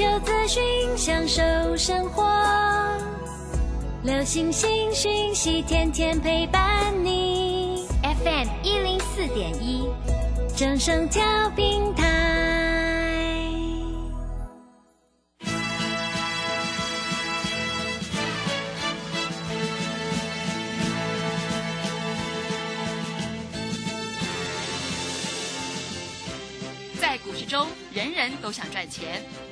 求资讯，享受生活。流星星讯息，天天陪伴你。FM 一零四点一，正声调平台。在股市中，人人都想赚钱，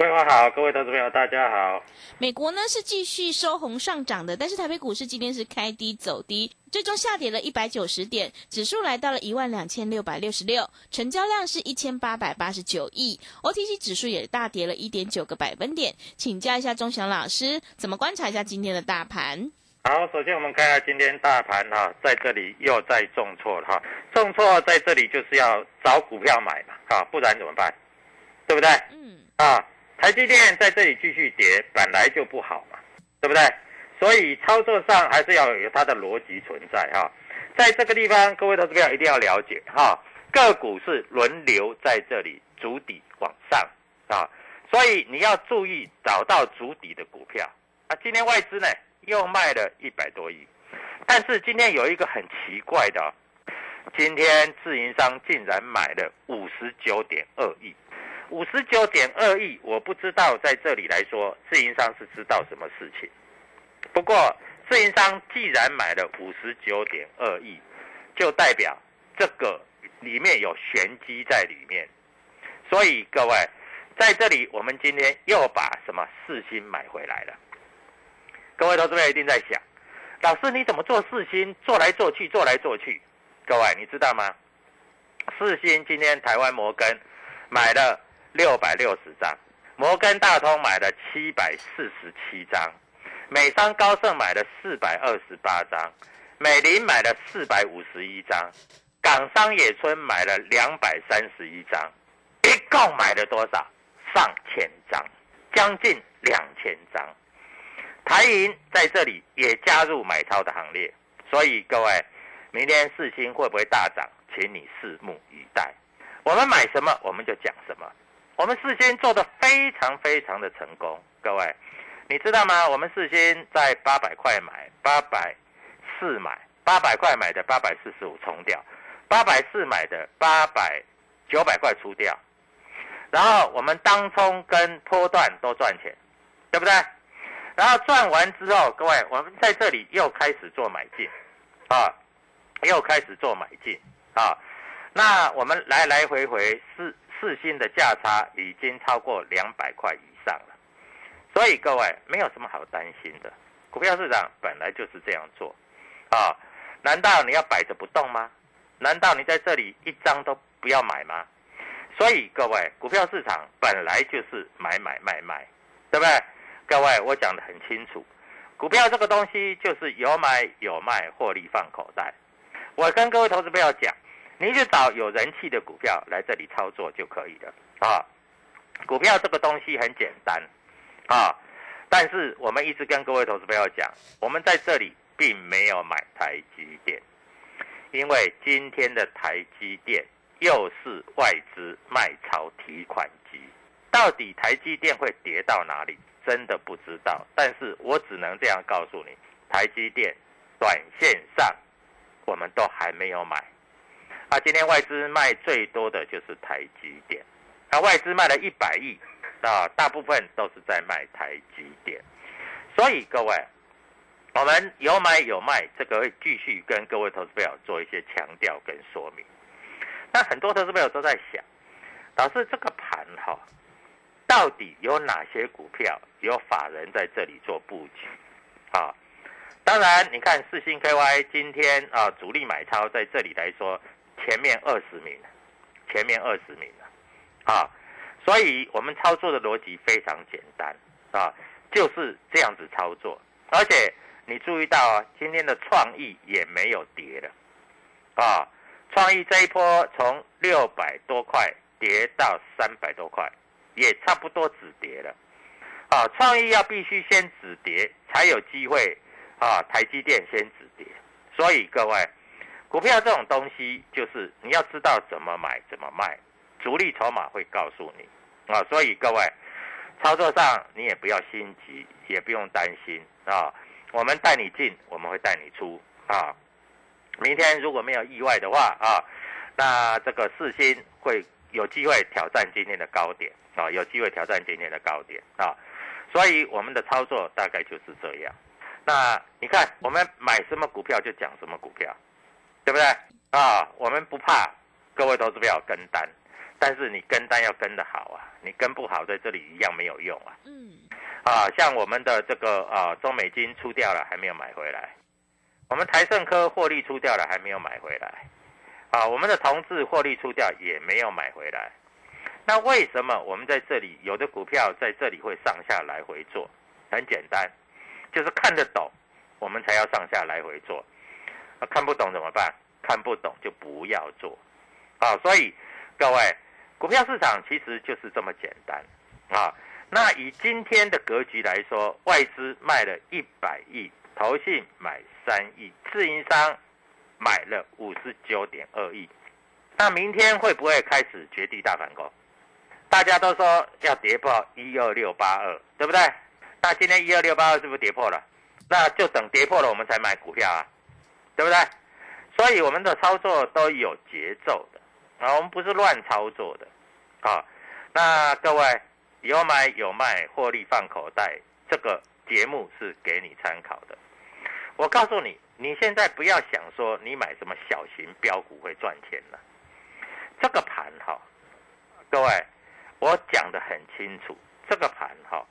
桂花好，各位投资朋友大家好。美国呢是继续收红上涨的，但是台北股市今天是开低走低，最终下跌了一百九十点，指数来到了一万两千六百六十六，成交量是一千八百八十九亿，OTC 指数也大跌了一点九个百分点。请教一下钟祥老师，怎么观察一下今天的大盘？好，首先我们看一下今天大盘哈，在这里又再重挫了哈，重挫在这里就是要找股票买嘛，哈，不然怎么办？对不对？嗯，啊，台积电在这里继续跌，本来就不好嘛，对不对？所以操作上还是要有它的逻辑存在哈。在这个地方，各位投资朋友一定要了解哈，个股是轮流在这里筑底往上啊，所以你要注意找到筑底的股票啊。今天外资呢又卖了一百多亿，但是今天有一个很奇怪的、今天自营商竟然买了五十九点二亿。五十九点二亿，我不知道在这里来说，自营商是知道什么事情。不过，自营商既然买了五十九点二亿，就代表这个里面有玄机在里面。所以各位，在这里我们今天又把什么四星买回来了。各位投资者一定在想，老师你怎么做四星，做来做去，做来做去？各位你知道吗？四星今天台湾摩根买了。六百六十张，摩根大通买了七百四十七张，美商高盛买了四百二十八张，美林买了四百五十一张，港商野村买了两百三十一张，一共买了多少？上千张，将近两千张。台银在这里也加入买超的行列，所以各位，明天四星会不会大涨，请你拭目以待。我们买什么，我们就讲什么。我们事先做的非常非常的成功，各位，你知道吗？我们事先在八百块买，八百四买，八百块买的八百四十五冲掉，八百四买的八百九百块出掉，然后我们当冲跟波段都赚钱，对不对？然后赚完之后，各位，我们在这里又开始做买进，啊，又开始做买进啊，那我们来来回回是。四星的价差已经超过两百块以上了，所以各位没有什么好担心的。股票市场本来就是这样做，啊，难道你要摆着不动吗？难道你在这里一张都不要买吗？所以各位，股票市场本来就是买买卖卖，对不对？各位，我讲得很清楚，股票这个东西就是有买有卖，获利放口袋。我跟各位投资朋友讲。你就找有人气的股票来这里操作就可以了啊！股票这个东西很简单啊，但是我们一直跟各位投资朋友讲，我们在这里并没有买台积电，因为今天的台积电又是外资卖超提款机，到底台积电会跌到哪里？真的不知道，但是我只能这样告诉你，台积电短线上我们都还没有买。啊，今天外资卖最多的就是台积电，啊，外资卖了一百亿，啊，大部分都是在卖台积电，所以各位，我们有买有卖，这个会继续跟各位投资朋友做一些强调跟说明。那很多投资朋友都在想，老师这个盘哈，到底有哪些股票有法人在这里做布局？啊，当然你看四星 KY 今天啊主力买超在这里来说。前面二十名，前面二十名了，啊，所以我们操作的逻辑非常简单啊，就是这样子操作。而且你注意到啊，今天的创意也没有跌了，啊，创意这一波从六百多块跌到三百多块，也差不多止跌了，啊，创意要必须先止跌才有机会啊，台积电先止跌，所以各位。股票这种东西，就是你要知道怎么买怎么卖，主力筹码会告诉你啊。所以各位，操作上你也不要心急，也不用担心啊。我们带你进，我们会带你出啊。明天如果没有意外的话啊，那这个四星会有机会挑战今天的高点啊，有机会挑战今天的高点啊。所以我们的操作大概就是这样。那你看，我们买什么股票就讲什么股票。对不对啊？我们不怕各位投资友跟单，但是你跟单要跟得好啊！你跟不好，在这里一样没有用啊。嗯。啊，像我们的这个啊，中美金出掉了，还没有买回来；我们台盛科获利出掉了，还没有买回来。啊，我们的同志获利出掉，也没有买回来。那为什么我们在这里有的股票在这里会上下来回做？很简单，就是看得懂，我们才要上下来回做。啊看不懂怎么办？看不懂就不要做，啊！所以各位，股票市场其实就是这么简单啊。那以今天的格局来说，外资卖了一百亿，投信买三亿，自营商买了五十九点二亿。那明天会不会开始绝地大反攻？大家都说要跌破一二六八二，对不对？那今天一二六八二是不是跌破了？那就等跌破了，我们才买股票啊。对不对？所以我们的操作都有节奏的啊，我们不是乱操作的啊。那各位有买有卖，获利放口袋，这个节目是给你参考的。我告诉你，你现在不要想说你买什么小型标股会赚钱了。这个盘哈，各位，我讲的很清楚。这个盘哈，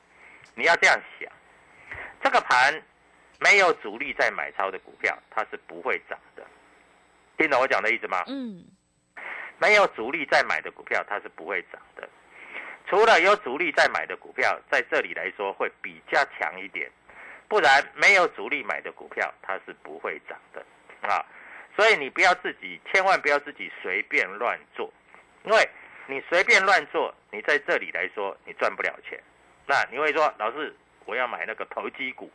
你要这样想，这个盘。没有主力在买超的股票，它是不会涨的。听懂我讲的意思吗？嗯。没有主力在买的股票，它是不会涨的。除了有主力在买的股票，在这里来说会比较强一点，不然没有主力买的股票，它是不会涨的啊。所以你不要自己，千万不要自己随便乱做，因为你随便乱做，你在这里来说你赚不了钱。那你会说，老师，我要买那个投机股。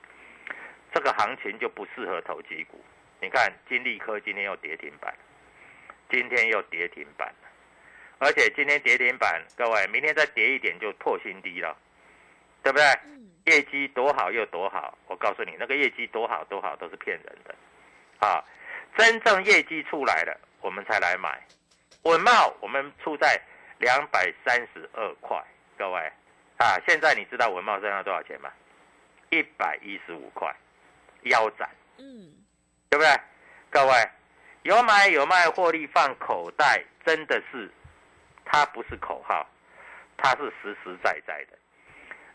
这个行情就不适合投机股。你看金利科今天又跌停板，今天又跌停板而且今天跌停板，各位明天再跌一点就破新低了，对不对？业绩多好又多好，我告诉你，那个业绩多好多好都是骗人的，啊，真正业绩出来了，我们才来买。文茂我们出在两百三十二块，各位啊，现在你知道文茂身上多少钱吗？一百一十五块。腰斩，嗯，对不对？各位有买有卖，获利放口袋，真的是，它不是口号，它是实实在在的。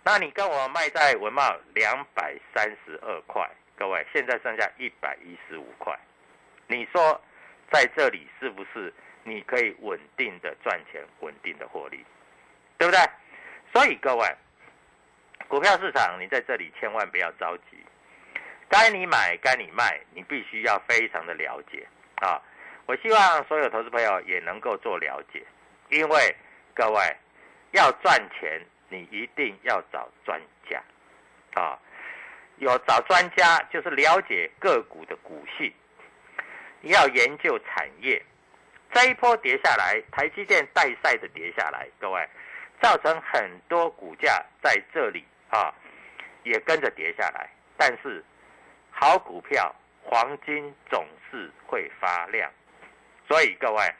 那你跟我卖在文茂两百三十二块，各位现在剩下一百一十五块，你说在这里是不是你可以稳定的赚钱，稳定的获利，对不对？所以各位，股票市场你在这里千万不要着急。该你买，该你卖，你必须要非常的了解啊！我希望所有投资朋友也能够做了解，因为各位要赚钱，你一定要找专家啊！有找专家就是了解个股的股性，要研究产业。这一波跌下来，台积电带赛的跌下来，各位造成很多股价在这里啊也跟着跌下来，但是好股票，黄金总是会发亮。所以各位，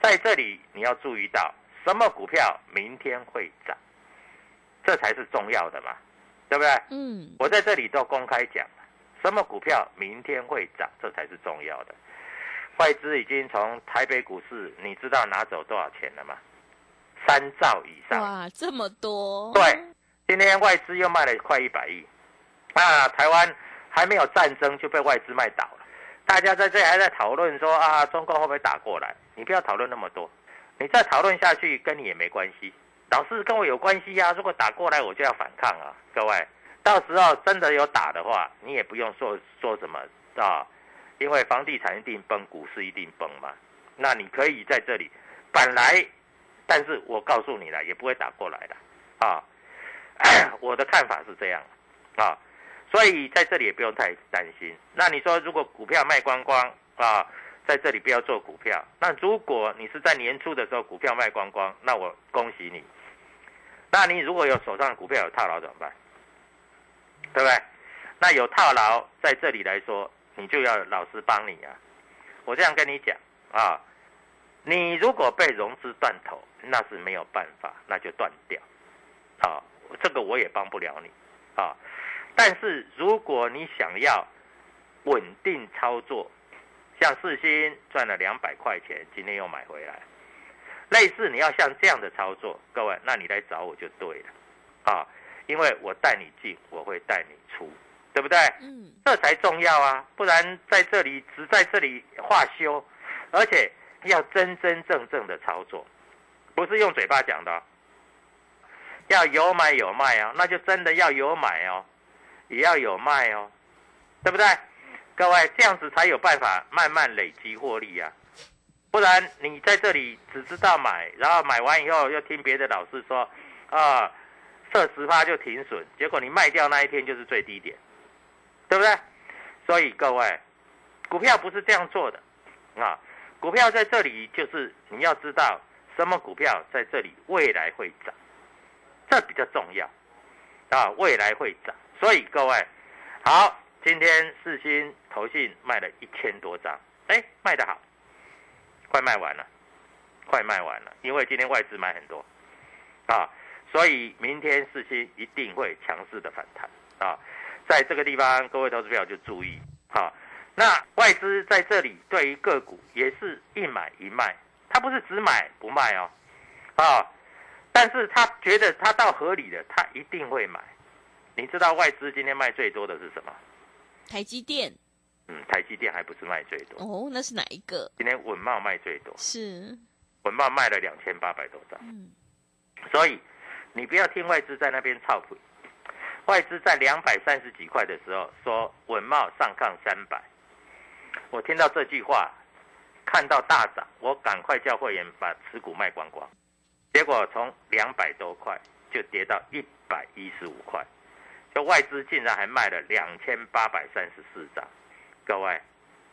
在这里你要注意到，什么股票明天会涨，这才是重要的嘛，对不对？嗯，我在这里都公开讲，什么股票明天会涨，这才是重要的。外资已经从台北股市，你知道拿走多少钱了吗？三兆以上。哇，这么多！对，今天外资又卖了快一百亿，那，台湾还没有战争就被外资卖倒了。大家在这还在讨论说啊，中共会不会打过来？你不要讨论那么多，你再讨论下去跟你也没关系。老是跟我有关系呀、如果打过来，我就要反抗啊，各位。到时候真的有打的话，你也不用说说什么啊，因为房地产一定崩，股市一定崩嘛。那你可以在这里，本来，但是我告诉你了，也不会打过来的啊。我的看法是这样啊，所以在这里也不用太担心。那你说，如果股票卖光光啊，在这里不要做股票。那如果你是在年初的时候股票卖光光，那我恭喜你。那你如果有手上的股票有套牢怎么办？对不对？那有套牢在这里来说，你就要老师帮你啊。我这样跟你讲啊，你如果被融资断头，那是没有办法，那就断掉。啊，这个我也帮不了你啊。但是如果你想要稳定操作，像四星赚了两百块钱，今天又买回来，类似你要像这样的操作，各位，那你来找我就对了。啊，因为我带你进，我会带你出，对不对？嗯，这才重要啊，不然在这里只在这里画修，而且要真真正正的操作，不是用嘴巴讲的哦、要有买有卖哦，那就真的要有买哦，也要有卖哦，对不对？各位这样子才有办法慢慢累积获利啊，不然你在这里只知道买，然后买完以后又听别的老师说啊，设十趴就停损，结果你卖掉那一天就是最低点。对不对？所以各位，股票不是这样做的啊！股票在这里就是你要知道什么股票在这里未来会涨，这比较重要啊！未来会涨，所以各位好，今天四星投信卖了一千多张，哎，卖得好，快卖完了，快卖完了，因为今天外资买很多啊，所以明天四星一定会强势的反弹啊！在这个地方，各位投资票就注意好。那外资在这里对于个股也是一买一卖，他不是只买不卖哦，啊，但是他觉得他到合理的，他一定会买。你知道外资今天卖最多的是什么？台积电。嗯，台积电还不是卖最多，哦，那是哪一个？今天稳茂卖最多，是，稳茂卖了两千八百多张。嗯，所以你不要听外资在那边操谱，外资在两百三十几块的时候说稳茂上抗三百，我听到这句话，看到大涨，我赶快叫会员把持股卖光光，结果从两百多块就跌到一百一十五块，就外资竟然还卖了两千八百三十四张，各位，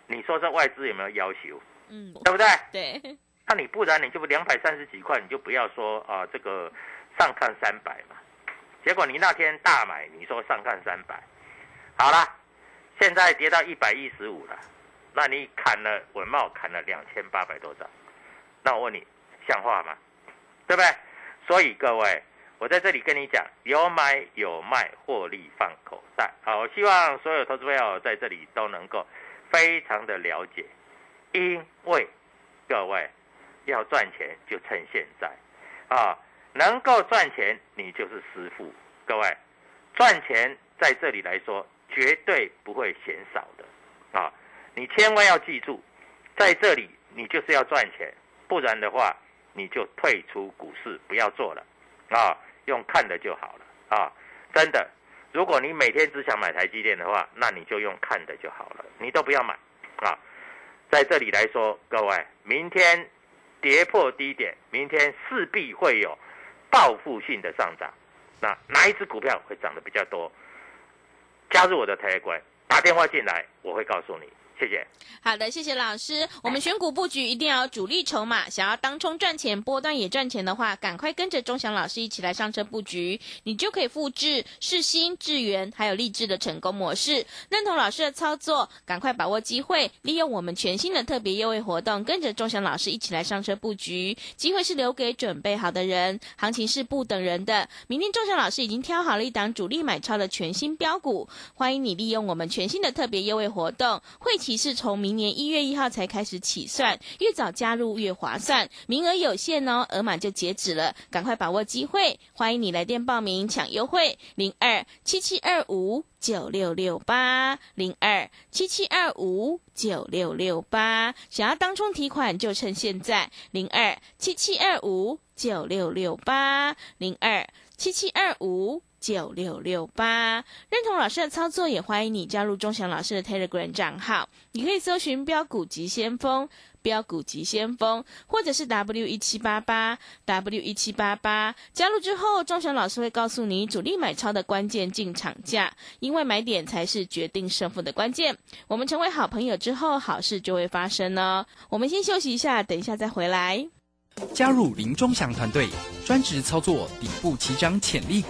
你说这外资有没有要求？嗯，对不对？对，那你不然你就两百三十几块，你就不要说啊、这个上看三百嘛。结果你那天大买，你说上看三百，好啦，现在跌到一百一十五了，那你砍了文茂砍了两千八百多张，那我问你，像话吗？对不对？所以各位，我在这里跟你讲，有买有卖，获利放口袋。好，我希望所有投资朋友在这里都能够非常的了解，因为各位要赚钱就趁现在啊，能够赚钱你就是师傅。各位，赚钱在这里来说绝对不会嫌少的啊！你千万要记住，在这里你就是要赚钱，不然的话你就退出股市，不要做了啊！用看的就好了啊！真的，如果你每天只想买台积电的话，那你就用看的就好了，你都不要买啊！在这里来说，各位，明天跌破低点，明天势必会有报复性的上涨。那哪一只股票会涨得比较多？加入我的台关，打电话进来，我会告诉你。谢谢。好的，谢谢老师。我们选股布局一定要有主力筹码，想要当冲赚钱、波段也赚钱的话，赶快跟着钟祥老师一起来上车布局，你就可以复制世新、智源还有励志的成功模式。认同老师的操作，赶快把握机会，利用我们全新的特别优惠活动，跟着钟祥老师一起来上车布局。机会是留给准备好的人，行情是不等人的。明天钟祥老师已经挑好了一档主力买超的全新标股，欢迎你利用我们全新的特别优惠活动，会期是从明年一月一号才开始起算，越早加入越划算，名额有限哦，额满就截止了，赶快把握机会，欢迎你来电报名抢优惠，零二七七二五九六六八零二七七二五九六六八，想要当冲提款就趁现在，零二七七二五九六六八零二七七二五。九六六八，认同老师的操作，也欢迎你加入钟祥老师的 Telegram 账号。你可以搜寻“标股急先锋”、“标股急先锋”，或者是 W 一七八八 W 一七八八。加入之后，钟祥老师会告诉你主力买超的关键进场价，因为买点才是决定胜负的关键。我们成为好朋友之后，好事就会发生呢。我们先休息一下，等一下再回来。加入林钟祥团队，专职操作底部起涨潜力股。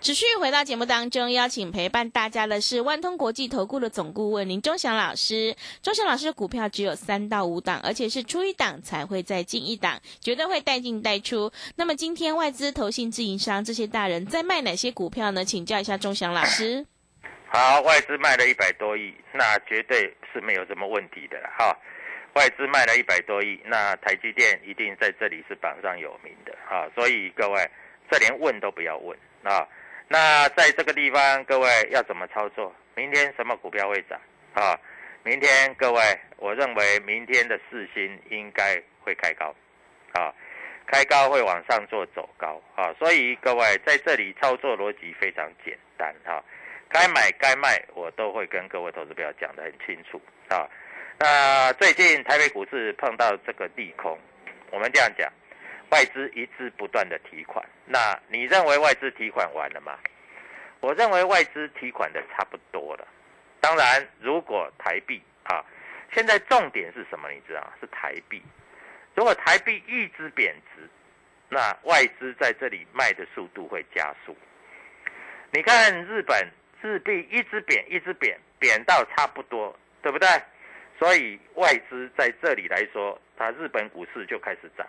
持续回到节目当中，邀请陪伴大家的是万通国际投顾的总顾问林忠祥老师。忠祥老师的股票只有三到五档，而且是出一档才会再进一档，绝对会带进带出。那么今天外资、投信、自营商这些大人在卖哪些股票呢？请教一下忠祥老师。好，外资卖了一百多亿，那绝对是没有什么问题的哈。外资卖了一百多亿，那台积电一定在这里是榜上有名的哈。所以各位，这连问都不要问啊。那在这个地方，各位要怎么操作？明天什么股票会涨？啊，明天各位，我认为明天的四星应该会开高，啊，开高会往上做走高，啊，所以各位在这里操作逻辑非常简单，哈，该买该卖我都会跟各位投资友讲得很清楚，啊，那最近台北股市碰到这个利空，我们这样讲。外资一直不断的提款，那你认为外资提款完了吗？我认为外资提款的差不多了。当然，如果台币啊，现在重点是什么？你知道是台币。如果台币一直贬值，那外资在这里卖的速度会加速。你看日本日币一直贬，一直贬，贬到差不多，对不对？所以外资在这里来说，它日本股市就开始涨。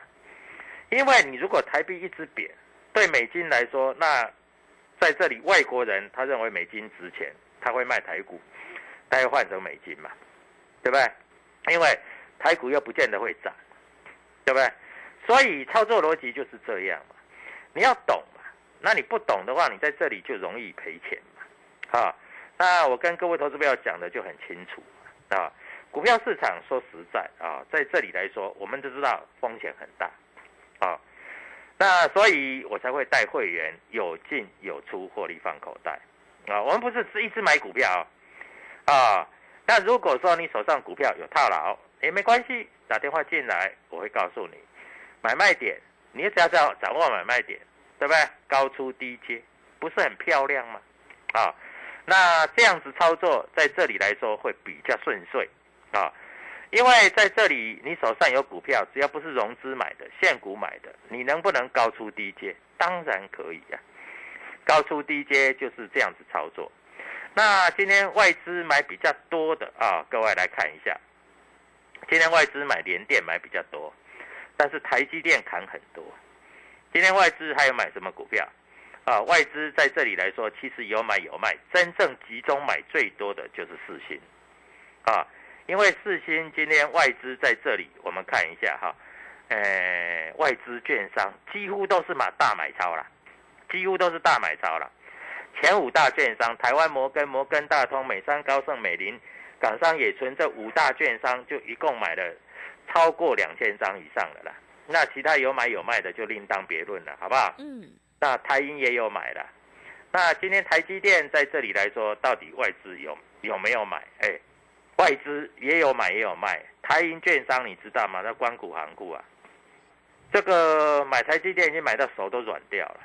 因为你如果台币一直贬，对美金来说，那在这里外国人他认为美金值钱，他会卖台股，他会换成美金嘛，对不对？因为台股又不见得会涨，对不对？所以操作逻辑就是这样嘛，你要懂嘛，那你不懂的话，你在这里就容易赔钱嘛，啊，那我跟各位投资友讲的就很清楚啊，股票市场说实在啊，在这里来说，我们都知道风险很大。啊，那所以我才会带会员有进有出，获利放口袋。啊，我们不是是一直买股票啊。那如果说你手上股票有套牢，也没关系，打电话进来，我会告诉你买卖点。你只要掌掌握买卖点，对不对？高出低接，不是很漂亮吗？啊，那这样子操作在这里来说会比较顺遂啊。因为在这里，你手上有股票，只要不是融资买的、现股买的，你能不能高出低接？当然可以呀，高出低接就是这样子操作。那今天外资买比较多的啊，各位来看一下，今天外资买联电买比较多，但是台积电砍很多。今天外资还有买什么股票？啊，外资在这里来说，其实有买有卖，真正集中买最多的就是四星，啊。因为四星今天外资在这里，我们看一下哈，呃，外资券商几乎都是买大买超了，几乎都是大买超了。前五大券商，台湾摩根、摩根大通、美商、高盛、美林、港商、野村这五大券商就一共买了超过两千张以上的啦，那其他有买有卖的就另当别论了，好不好？嗯，那台银也有买了。那今天台积电在这里来说，到底外资有有没有买？哎，外资也有买也有卖。台银券商你知道吗？那关谷行库啊，这个买台积电已经买到手都软掉了，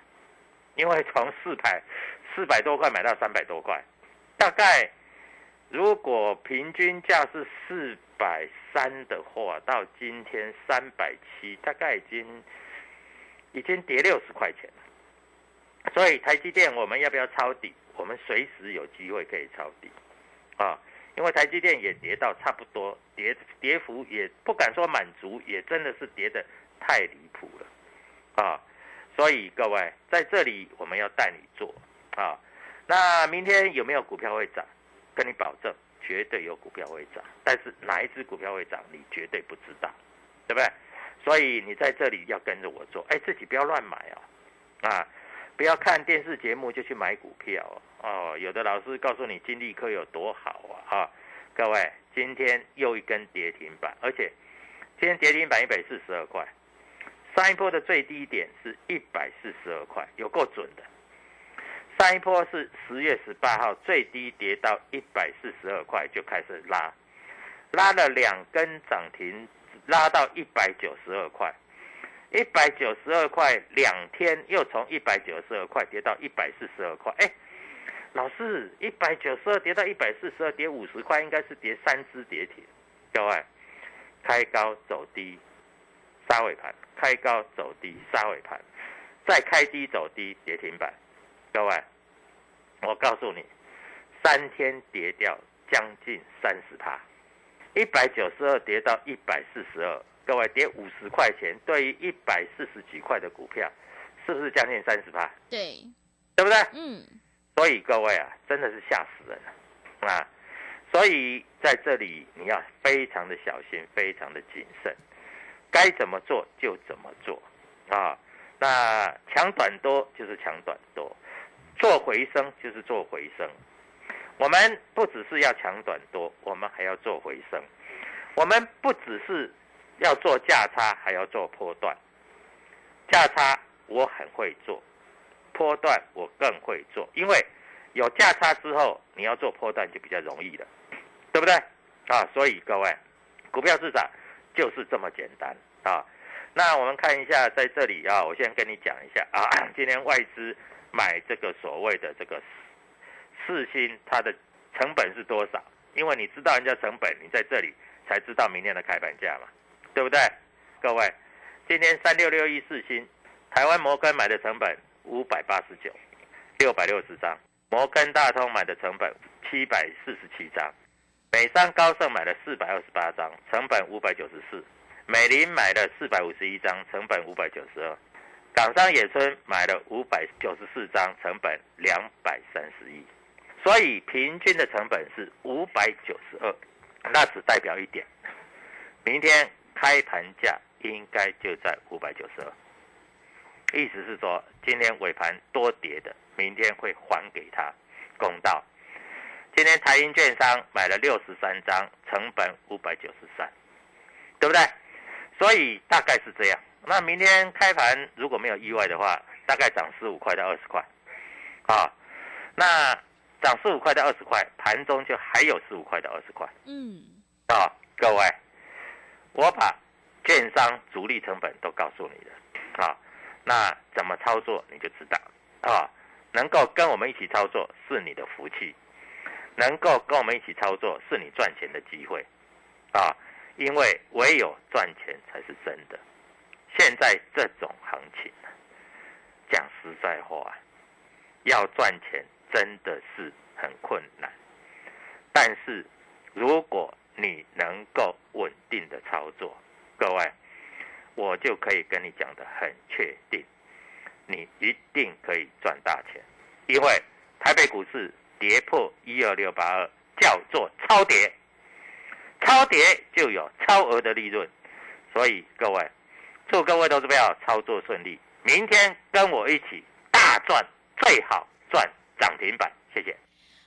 因为从四百四百多块买到三百多块，大概如果平均价是四百三的话，到今天三百七，大概已经已经跌六十块钱了。所以台积电我们要不要抄底？我们随时有机会可以抄底啊，因为台积电也跌到差不多，跌跌幅也不敢说满足，也真的是跌的太离谱了啊。所以各位在这里我们要带你做啊。那明天有没有股票会涨？跟你保证，绝对有股票会涨。但是哪一只股票会涨，你绝对不知道，对不对？所以你在这里要跟着我做，哎，自己不要乱买哦，啊，不要看电视节目就去买股票哦。有的老师告诉你金利科有多好啊，啊，各位，今天又一根跌停板，而且今天跌停板一百四十二块，上一波的最低点是一百四十二块，有够准的。上一波是十月十八号最低跌到一百四十二块就开始拉，拉了两根涨停，拉到一百九十二块，一百九十二块两天又从一百九十二块跌到一百四十二块。哎，老师，一百九十二跌到一百四十二，跌五十块应该是跌三只跌停。各位，开高走低，杀尾盘；开高走低，杀尾盘；再开低走低，跌停板。各位，我告诉你，三天跌掉将近三十趴，一百九十二跌到一百四十二，各位跌五十块钱，对于一百四十几块的股票，是不是将近三十趴？对，对不对？嗯，所以各位啊，真的是吓死人了啊！所以在这里你要非常的小心，非常的谨慎，该怎么做就怎么做啊！那强短多就是强短多。做回升就是做回升，我们不只是要强短多，我们还要做回升。我们不只是要做价差，还要做波段。价差我很会做，波段我更会做，因为有价差之后，你要做波段就比较容易了，对不对？啊，所以各位，股票市场就是这么简单啊。那我们看一下，在这里啊，我先跟你讲一下啊，今天外资。买这个所谓的这个四星，它的成本是多少？因为你知道人家成本，你在这里才知道明天的开盘价嘛，对不对？各位，今天三六六一四星，台湾摩根买的成本五百八十九，六百六十张；摩根大通买的成本七百四十七张；北商高盛买了四百二十八张，成本五百九十四；美林买了四百五十一张，成本五百九十二。港商野村买了五百九十四张，成本两百三十亿，所以平均的成本是五百九十二，那只代表一点，明天开盘价应该就在五百九十二，意思是说今天尾盘多跌的，明天会还给他公道。今天台银券商买了六十三张，成本五百九十三，对不对？所以大概是这样。那明天开盘如果没有意外的话，大概涨十五块到二十块，啊，那涨十五块到二十块，盘中就还有十五块到二十块，嗯，啊，各位，我把券商主力成本都告诉你了，啊，那怎么操作你就知道，啊，能够跟我们一起操作是你的福气，能够跟我们一起操作是你赚钱的机会，啊，因为唯有赚钱才是真的。现在这种行情，讲实在话，要赚钱真的是很困难。但是，如果你能够稳定的操作，各位，我就可以跟你讲的很确定，你一定可以赚大钱。因为台北股市跌破一二六八二，叫做超跌，超跌就有超额的利润。所以各位。祝各位投资友操作顺利，明天跟我一起大赚，最好赚涨停板，谢谢。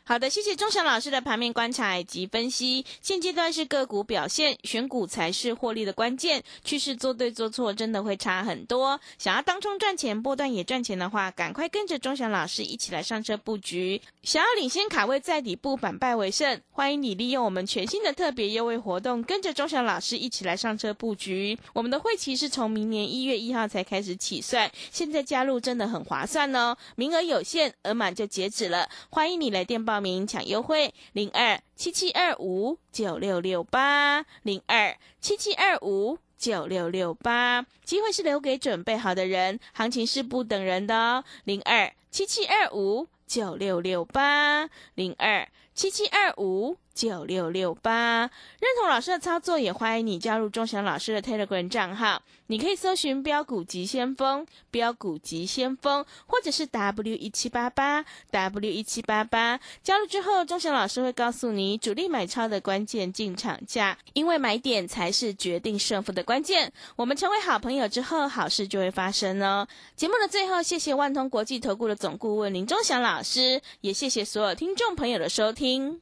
好的，谢谢钟祥老师的盘面观察以及分析。现阶段是个股表现，选股才是获利的关键。趋势做对做错，真的会差很多。想要当中赚钱，波段也赚钱的话，赶快跟着钟祥老师一起来上车布局。想要领先卡位在底部，反败为胜，欢迎你利用我们全新的特别优惠活动，跟着钟祥老师一起来上车布局。我们的会期是从明年一月一号才开始起算，现在加入真的很划算哦，名额有限，额满就截止了。欢迎你来电报报名抢优惠，零二七七二五九六六八零二七七二五九六六八，机会是留给准备好的人，行情是不等人的哦，零二七七二五九六六八零二七七二五。九六六八，认同老师的操作，也欢迎你加入钟祥老师的 Telegram 账号。你可以搜寻“标股急先锋”、“标股急先锋”，或者是 W 一七八八 W 一七八八。加入之后，钟祥老师会告诉你主力买超的关键进场价，因为买点才是决定胜负的关键。我们成为好朋友之后，好事就会发生哦。节目的最后，谢谢万通国际投顾的总顾问林钟祥老师，也谢谢所有听众朋友的收听。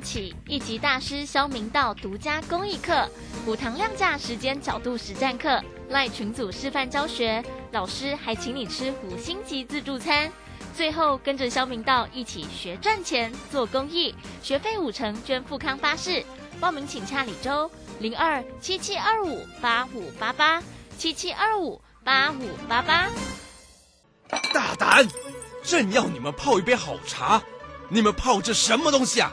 起，一级大师肖明道独家公益课。五堂量价时间角度实战课，赖群组示范教学，老师还请你吃五星级自助餐。最后跟着肖明道一起学赚钱、做公益，学费五成捐富康巴士。报名请洽李周零二七七二五八五八八七七二五八五八八。大胆！朕要你们泡一杯好茶，你们泡这什么东西啊？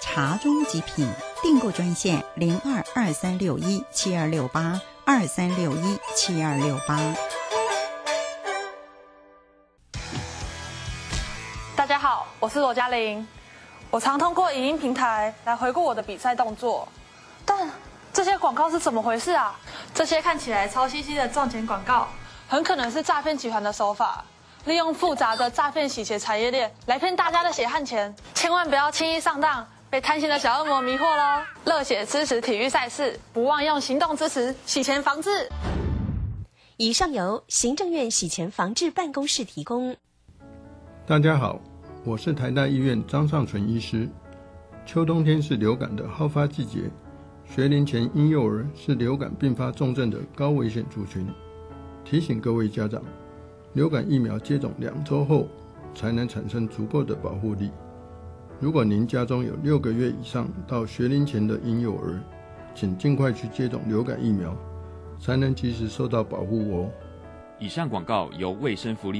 茶中极品。订购专线零二二三六一七二六八二三六一七二六八。大家好，我是罗嘉玲。我常通过影音平台来回顾我的比赛动作，但这些广告是怎么回事啊？这些看起来超兮兮的赚钱广告，很可能是诈骗集团的手法，利用复杂的诈骗洗钱产业链来骗大家的血汗钱，千万不要轻易上当。被贪心的小恶魔迷惑喽！热血支持体育赛事，不忘用行动支持洗钱防治。以上由行政院洗钱防治办公室提供。大家好，我是台大医院张尚存医师。秋冬天是流感的好发季节，学龄前婴幼儿是流感并发重症的高危险族群。提醒各位家长，流感疫苗接种两周后才能产生足够的保护力。如果您家中有六个月以上到学龄前的婴幼儿，请尽快去接种流感疫苗，才能及时受到保护哦。以上广告由卫生福利部。